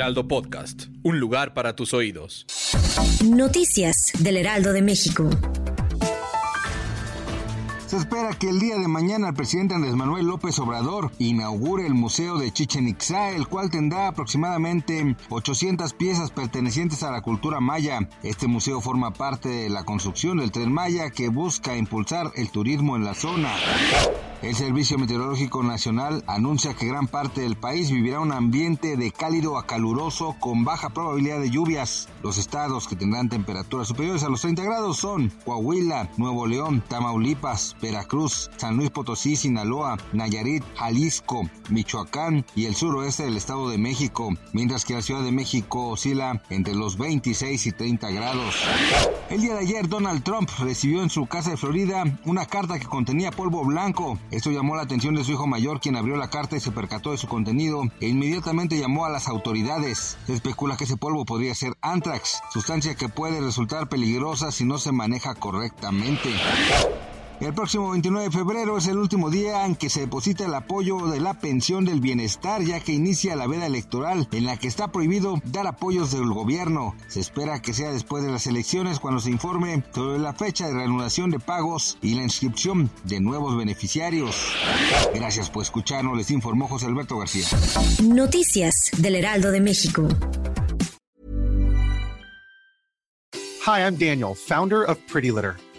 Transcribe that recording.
Heraldo Podcast, un lugar para tus oídos. Noticias del Heraldo de México. Se espera que el día de mañana el presidente Andrés Manuel López Obrador inaugure el Museo de Chichen Itza, el cual tendrá aproximadamente 800 piezas pertenecientes a la cultura maya. Este museo forma parte de la construcción del tren Maya que busca impulsar el turismo en la zona. El Servicio Meteorológico Nacional anuncia que gran parte del país vivirá un ambiente de cálido a caluroso con baja probabilidad de lluvias. Los estados que tendrán temperaturas superiores a los 30 grados son Coahuila, Nuevo León, Tamaulipas, Veracruz, San Luis Potosí, Sinaloa, Nayarit, Jalisco, Michoacán y el suroeste del Estado de México, mientras que la Ciudad de México oscila entre los 26 y 30 grados. El día de ayer Donald Trump recibió en su casa de Florida una carta que contenía polvo blanco. Esto llamó la atención de su hijo mayor, quien abrió la carta y se percató de su contenido e inmediatamente llamó a las autoridades. Se especula que ese polvo podría ser anthrax, sustancia que puede resultar peligrosa si no se maneja correctamente. El próximo 29 de febrero es el último día en que se deposita el apoyo de la pensión del bienestar, ya que inicia la veda electoral en la que está prohibido dar apoyos del gobierno. Se espera que sea después de las elecciones cuando se informe sobre la fecha de reanudación de pagos y la inscripción de nuevos beneficiarios. Gracias por escucharnos, les informó José Alberto García. Noticias del Heraldo de México. Hi, I'm Daniel, founder of Pretty Litter.